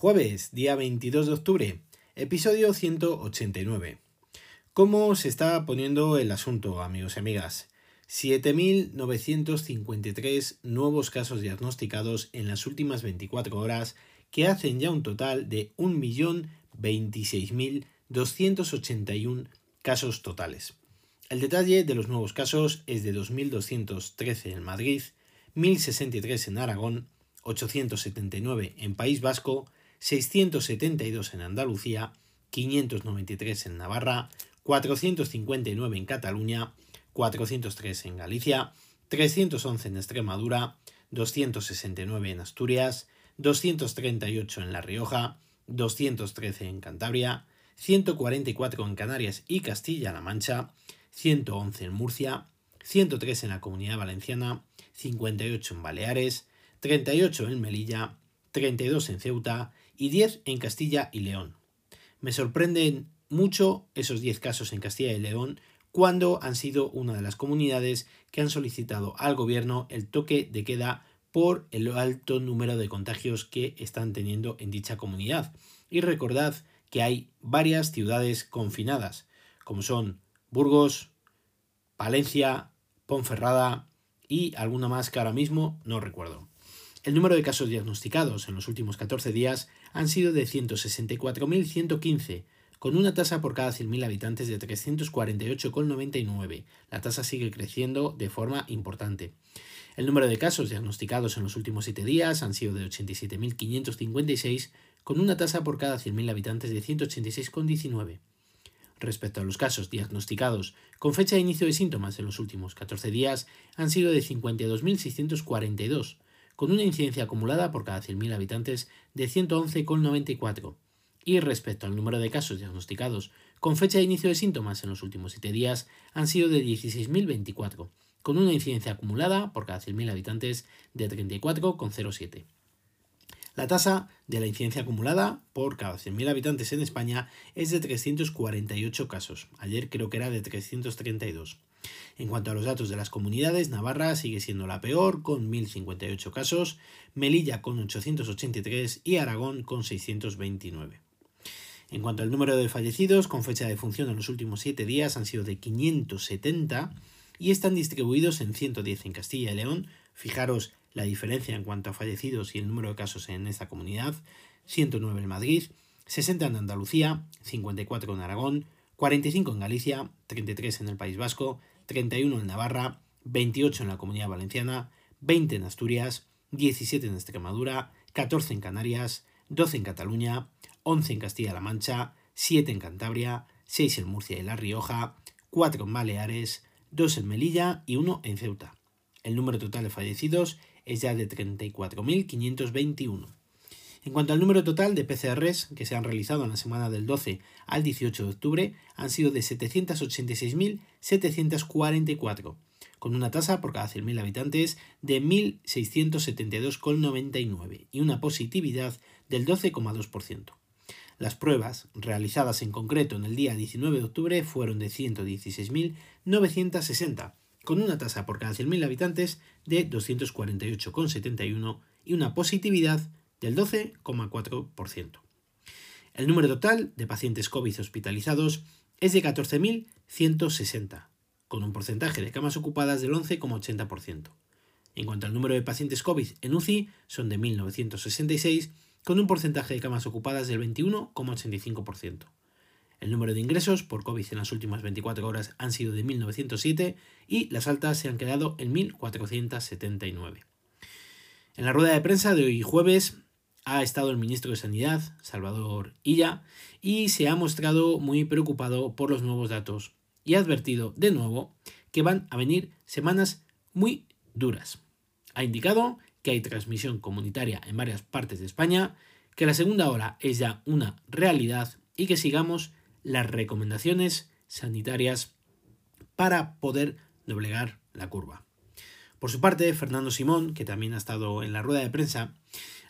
Jueves, día 22 de octubre, episodio 189. ¿Cómo se está poniendo el asunto, amigos y amigas? 7.953 nuevos casos diagnosticados en las últimas 24 horas, que hacen ya un total de 1.026.281 casos totales. El detalle de los nuevos casos es de 2.213 en Madrid, 1.063 en Aragón, 879 en País Vasco, 672 en Andalucía, 593 en Navarra, 459 en Cataluña, 403 en Galicia, 311 en Extremadura, 269 en Asturias, 238 en La Rioja, 213 en Cantabria, 144 en Canarias y Castilla-La Mancha, 111 en Murcia, 103 en la Comunidad Valenciana, 58 en Baleares, 38 en Melilla, 32 en Ceuta y 10 en Castilla y León. Me sorprenden mucho esos 10 casos en Castilla y León cuando han sido una de las comunidades que han solicitado al gobierno el toque de queda por el alto número de contagios que están teniendo en dicha comunidad. Y recordad que hay varias ciudades confinadas, como son Burgos, Palencia, Ponferrada y alguna más que ahora mismo no recuerdo. El número de casos diagnosticados en los últimos 14 días han sido de 164.115, con una tasa por cada 100.000 habitantes de 348,99. La tasa sigue creciendo de forma importante. El número de casos diagnosticados en los últimos 7 días han sido de 87.556, con una tasa por cada 100.000 habitantes de 186,19. Respecto a los casos diagnosticados con fecha de inicio de síntomas en los últimos 14 días, han sido de 52.642, con una incidencia acumulada por cada 100.000 habitantes de 111,94. Y respecto al número de casos diagnosticados con fecha de inicio de síntomas en los últimos 7 días, han sido de 16.024, con una incidencia acumulada por cada 100.000 habitantes de 34,07. La tasa de la incidencia acumulada por cada 100.000 habitantes en España es de 348 casos. Ayer creo que era de 332. En cuanto a los datos de las comunidades, Navarra sigue siendo la peor con 1.058 casos, Melilla con 883 y Aragón con 629. En cuanto al número de fallecidos, con fecha de función en los últimos 7 días han sido de 570 y están distribuidos en 110 en Castilla y León. Fijaros la diferencia en cuanto a fallecidos y el número de casos en esta comunidad. 109 en Madrid, 60 en Andalucía, 54 en Aragón, 45 en Galicia, 33 en el País Vasco, 31 en Navarra, 28 en la Comunidad Valenciana, 20 en Asturias, 17 en Extremadura, 14 en Canarias, 12 en Cataluña, 11 en Castilla-La Mancha, 7 en Cantabria, 6 en Murcia y La Rioja, 4 en Baleares, 2 en Melilla y 1 en Ceuta. El número total de fallecidos es ya de 34.521. En cuanto al número total de PCRs que se han realizado en la semana del 12 al 18 de octubre, han sido de 786.744, con una tasa por cada 100.000 habitantes de 1.672,99 y una positividad del 12,2%. Las pruebas realizadas en concreto en el día 19 de octubre fueron de 116.960, con una tasa por cada 100.000 habitantes de 248,71 y una positividad del 12,4%. El número total de pacientes COVID hospitalizados es de 14.160, con un porcentaje de camas ocupadas del 11,80%. En cuanto al número de pacientes COVID en UCI, son de 1.966, con un porcentaje de camas ocupadas del 21,85%. El número de ingresos por COVID en las últimas 24 horas han sido de 1.907 y las altas se han quedado en 1.479. En la rueda de prensa de hoy jueves ha estado el ministro de Sanidad, Salvador Illa, y se ha mostrado muy preocupado por los nuevos datos y ha advertido de nuevo que van a venir semanas muy duras. Ha indicado que hay transmisión comunitaria en varias partes de España, que la segunda ola es ya una realidad y que sigamos las recomendaciones sanitarias para poder doblegar la curva. Por su parte, Fernando Simón, que también ha estado en la rueda de prensa,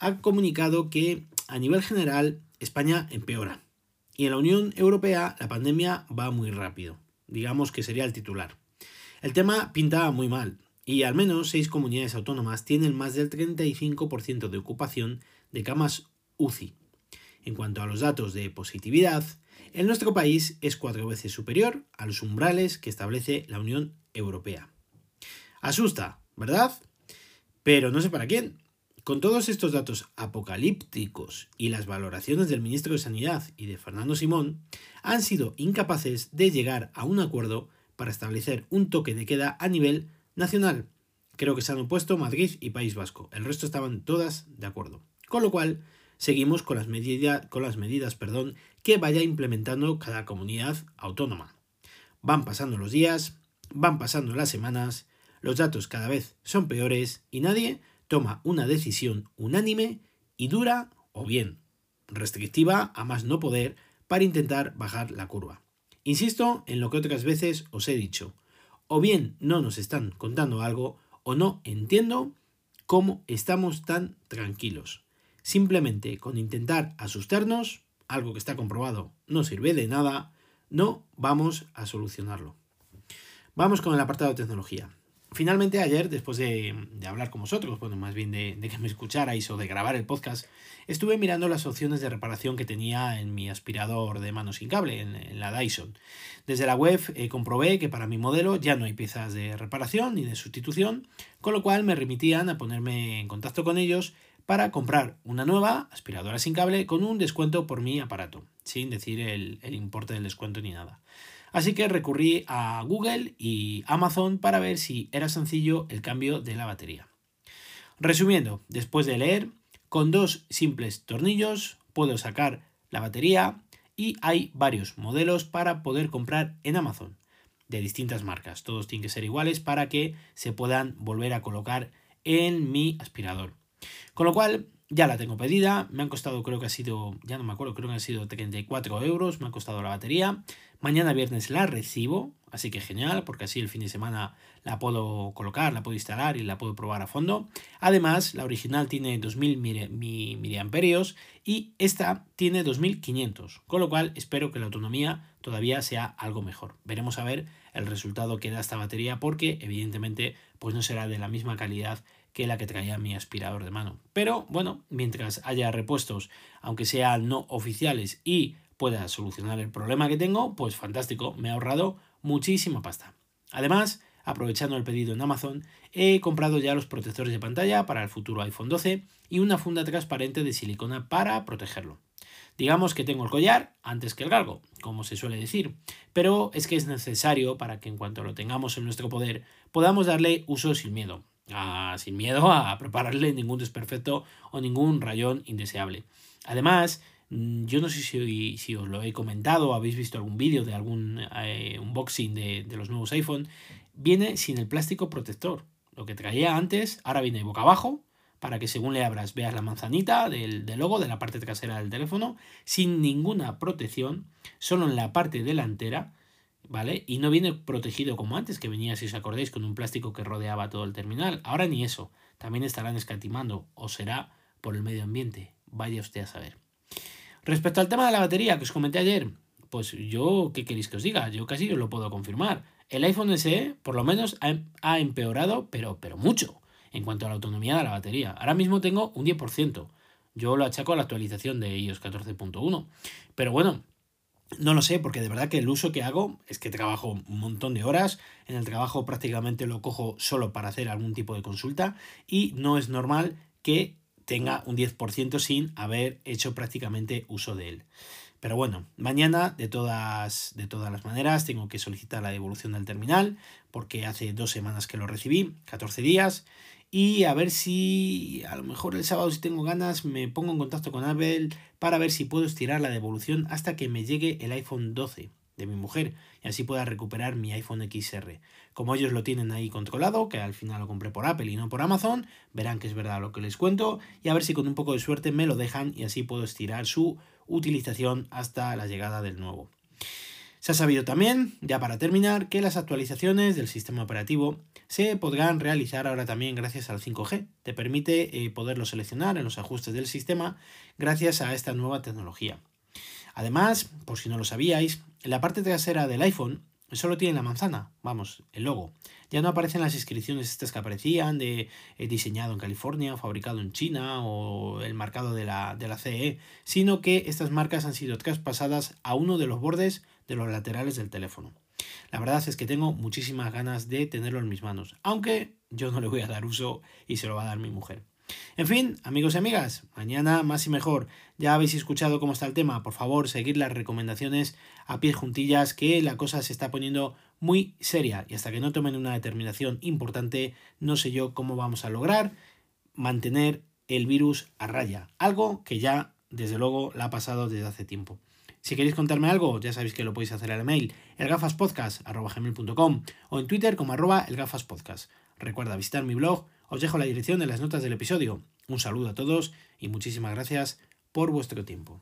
ha comunicado que a nivel general España empeora y en la Unión Europea la pandemia va muy rápido. Digamos que sería el titular. El tema pinta muy mal y al menos seis comunidades autónomas tienen más del 35% de ocupación de camas UCI En cuanto a los datos de positividad, en nuestro país es cuatro veces superior a los umbrales que establece la Unión Europea. Asusta, ¿verdad? Pero no sé para quién. Con todos estos datos apocalípticos y las valoraciones del ministro de Sanidad y de Fernando Simón, han sido incapaces de llegar a un acuerdo para establecer un toque de queda a nivel nacional. Creo que se han opuesto Madrid y País Vasco. El resto estaban todas de acuerdo. Con lo cual, seguimos con las, con las medidas perdón, que vaya implementando cada comunidad autónoma. Van pasando los días, van pasando las semanas, los datos cada vez son peores y nadie toma una decisión unánime y dura o bien restrictiva a más no poder para intentar bajar la curva. Insisto en lo que otras veces os he dicho, o bien no nos están contando algo o no entiendo cómo estamos tan tranquilos. Simplemente con intentar asustarnos, algo que está comprobado no sirve de nada, no vamos a solucionarlo. Vamos con el apartado de tecnología. Finalmente ayer, después de, hablar con vosotros, bueno, más bien de, que me escucharais o de grabar el podcast, estuve mirando las opciones de reparación que tenía en mi aspirador de mano sin cable, en, la Dyson. Desde la web eh, comprobé que para mi modelo ya no hay piezas de reparación ni de sustitución, con lo cual me remitían a ponerme en contacto con ellos para comprar una nueva aspiradora sin cable con un descuento por mi aparato, sin decir el, el importe del descuento ni nada. Así que recurrí a Google y Amazon para ver si era sencillo el cambio de la batería. Resumiendo, después de leer, con dos simples tornillos puedo sacar la batería y hay varios modelos para poder comprar en Amazon de distintas marcas. Todos tienen que ser iguales para que se puedan volver a colocar en mi aspirador. Con lo cual, ya la tengo pedida, me han costado, creo que ha sido, ya no me acuerdo, creo que han sido 34 euros, me ha costado la batería. Mañana viernes la recibo, así que genial, porque así el fin de semana la puedo colocar, la puedo instalar y la puedo probar a fondo. Además, la original tiene 2000 miliamperios y esta tiene 2500, con lo cual espero que la autonomía todavía sea algo mejor. Veremos a ver el resultado que da esta batería porque evidentemente pues no será de la misma calidad que la que traía mi aspirador de mano. Pero bueno, mientras haya repuestos, aunque sean no oficiales y pueda solucionar el problema que tengo, pues fantástico, me ha ahorrado muchísima pasta. Además, aprovechando el pedido en Amazon, he comprado ya los protectores de pantalla para el futuro iPhone 12 y una funda transparente de silicona para protegerlo. Digamos que tengo el collar antes que el galgo, como se suele decir, pero es que es necesario para que en cuanto lo tengamos en nuestro poder podamos darle uso sin miedo, sin miedo a prepararle ningún desperfecto o ningún rayón indeseable. Además, mm, yo no sé si, os lo he comentado habéis visto algún vídeo de algún eh, unboxing de, de, los nuevos iPhone, viene sin el plástico protector. Lo que traía antes, ahora viene boca abajo, para que según le abras veas la manzanita del, del logo de la parte trasera del teléfono, sin ninguna protección, solo en la parte delantera ¿vale? Y no viene protegido como antes, que venía, si os acordáis, con un plástico que rodeaba todo el terminal. Ahora ni eso. También estarán escatimando, o será por el medio ambiente. Vaya usted a saber. Respecto al tema de la batería que os comenté ayer, pues yo, ¿qué queréis que os diga? Yo casi os lo puedo confirmar. El iPhone SE, por lo menos, ha empeorado, pero, pero mucho, en cuanto a la autonomía de la batería. Ahora mismo tengo un 10%. Yo lo achaco a la actualización de iOS 14.1. Pero bueno, no lo sé, porque de verdad que el uso que hago es que trabajo un montón de horas. En el trabajo prácticamente lo cojo solo para hacer algún tipo de consulta y no es normal que tenga un 10% sin haber hecho prácticamente uso de él. Pero bueno, mañana de todas, de todas las maneras tengo que solicitar la devolución del terminal porque hace dos semanas que lo recibí, 14 días, y a ver si a lo mejor el sábado si tengo ganas me pongo en contacto con Apple para ver si puedo estirar la devolución hasta que me llegue el iPhone 12 de mi mujer y así pueda recuperar mi iPhone XR. Como ellos lo tienen ahí controlado, que al final lo compré por Apple y no por Amazon, verán que es verdad lo que les cuento y a ver si con un poco de suerte me lo dejan y así puedo estirar su utilización hasta la llegada del nuevo. Se ha sabido también, ya para terminar, que las actualizaciones del sistema operativo se podrán realizar ahora también gracias al 5G. Te permite eh, poderlo seleccionar en los ajustes del sistema gracias a esta nueva tecnología. Además, por si no lo sabíais, la parte trasera del iPhone solo tiene la manzana, vamos, el logo. Ya no aparecen las inscripciones estas que aparecían de eh, diseñado en California, fabricado en China o el marcado de la, de la CE, sino que estas marcas han sido traspasadas a uno de los bordes de los laterales del teléfono. La verdad es que tengo muchísimas ganas de tenerlo en mis manos, aunque yo no le voy a dar uso y se lo va a dar mi mujer. En fin, amigos y amigas, mañana más y mejor. Ya habéis escuchado cómo está el tema. Por favor, seguid las recomendaciones a pies juntillas, que la cosa se está poniendo muy seria y hasta que no tomen una determinación importante, no sé yo cómo vamos a lograr mantener el virus a raya. Algo que ya, desde luego, la ha pasado desde hace tiempo. Si queréis contarme algo, ya sabéis que lo podéis hacer al mail elgafaspodcast.com o en Twitter como arroba elgafaspodcast. Recuerda visitar mi blog os dejo la dirección en las notas del episodio. Un saludo a todos y muchísimas gracias por vuestro tiempo.